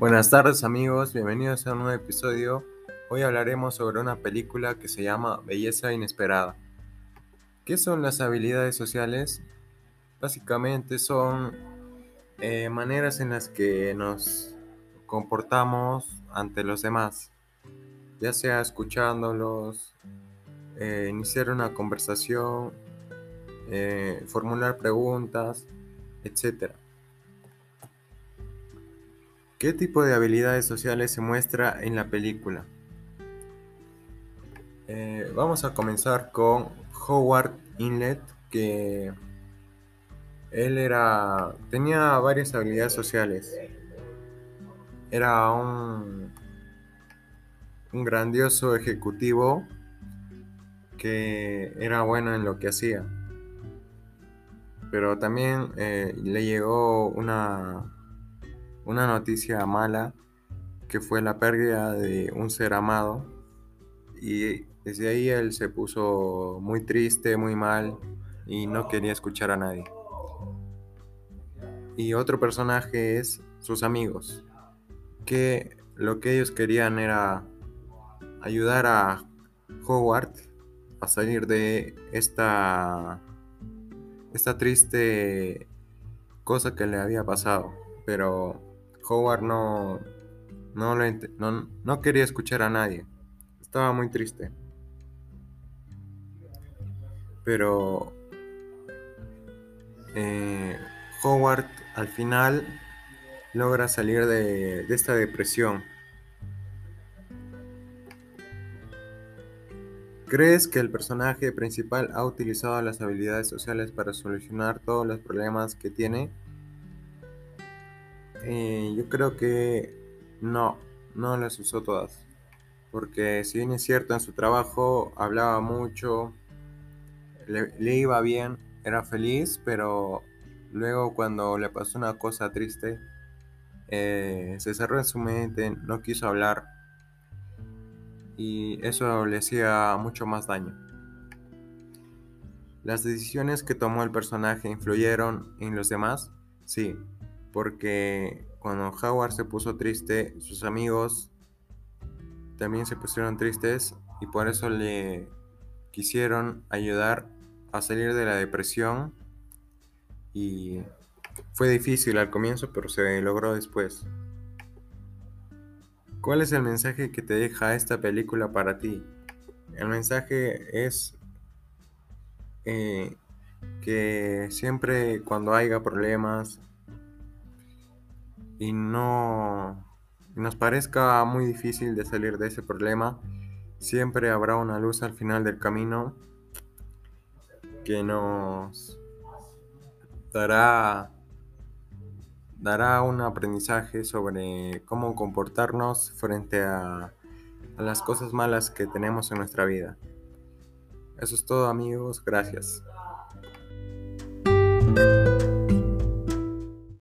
Buenas tardes amigos, bienvenidos a un nuevo episodio. Hoy hablaremos sobre una película que se llama Belleza Inesperada. ¿Qué son las habilidades sociales? Básicamente son eh, maneras en las que nos comportamos ante los demás, ya sea escuchándolos, eh, iniciar una conversación, eh, formular preguntas, etc. ¿Qué tipo de habilidades sociales se muestra en la película? Eh, vamos a comenzar con Howard Inlet, que él era tenía varias habilidades sociales. Era un, un grandioso ejecutivo que era bueno en lo que hacía. Pero también eh, le llegó una una noticia mala que fue la pérdida de un ser amado y desde ahí él se puso muy triste, muy mal y no quería escuchar a nadie. Y otro personaje es sus amigos, que lo que ellos querían era ayudar a Howard a salir de esta esta triste cosa que le había pasado, pero Howard no, no, no, quería escuchar a nadie. Estaba muy triste. Pero eh, Howard al final logra salir de, de esta depresión. ¿Crees que el personaje principal ha utilizado las habilidades sociales para solucionar todos los problemas que tiene? Eh, yo creo que no, no las usó todas. Porque si bien es cierto, en su trabajo hablaba mucho, le, iba bien, era feliz, pero luego cuando le pasó una cosa triste, eh, se cerró en su mente, no quiso hablar y eso le hacía mucho más daño. ¿Las decisiones que tomó el personaje influyeron en los demás? Sí, porque cuando Howard se puso triste, sus amigos también se pusieron tristes y por eso le quisieron ayudar a salir de la depresión y fue difícil al comienzo, pero se logró después. ¿Cuál es el mensaje que te deja esta película para ti? El mensaje es eh, que siempre cuando haya problemas, y no nos parezca muy difícil de salir de ese problema, siempre habrá una luz al final del camino que nos dará dará un aprendizaje sobre cómo comportarnos frente a, a las cosas malas que tenemos en nuestra vida. Eso es todo amigos, gracias.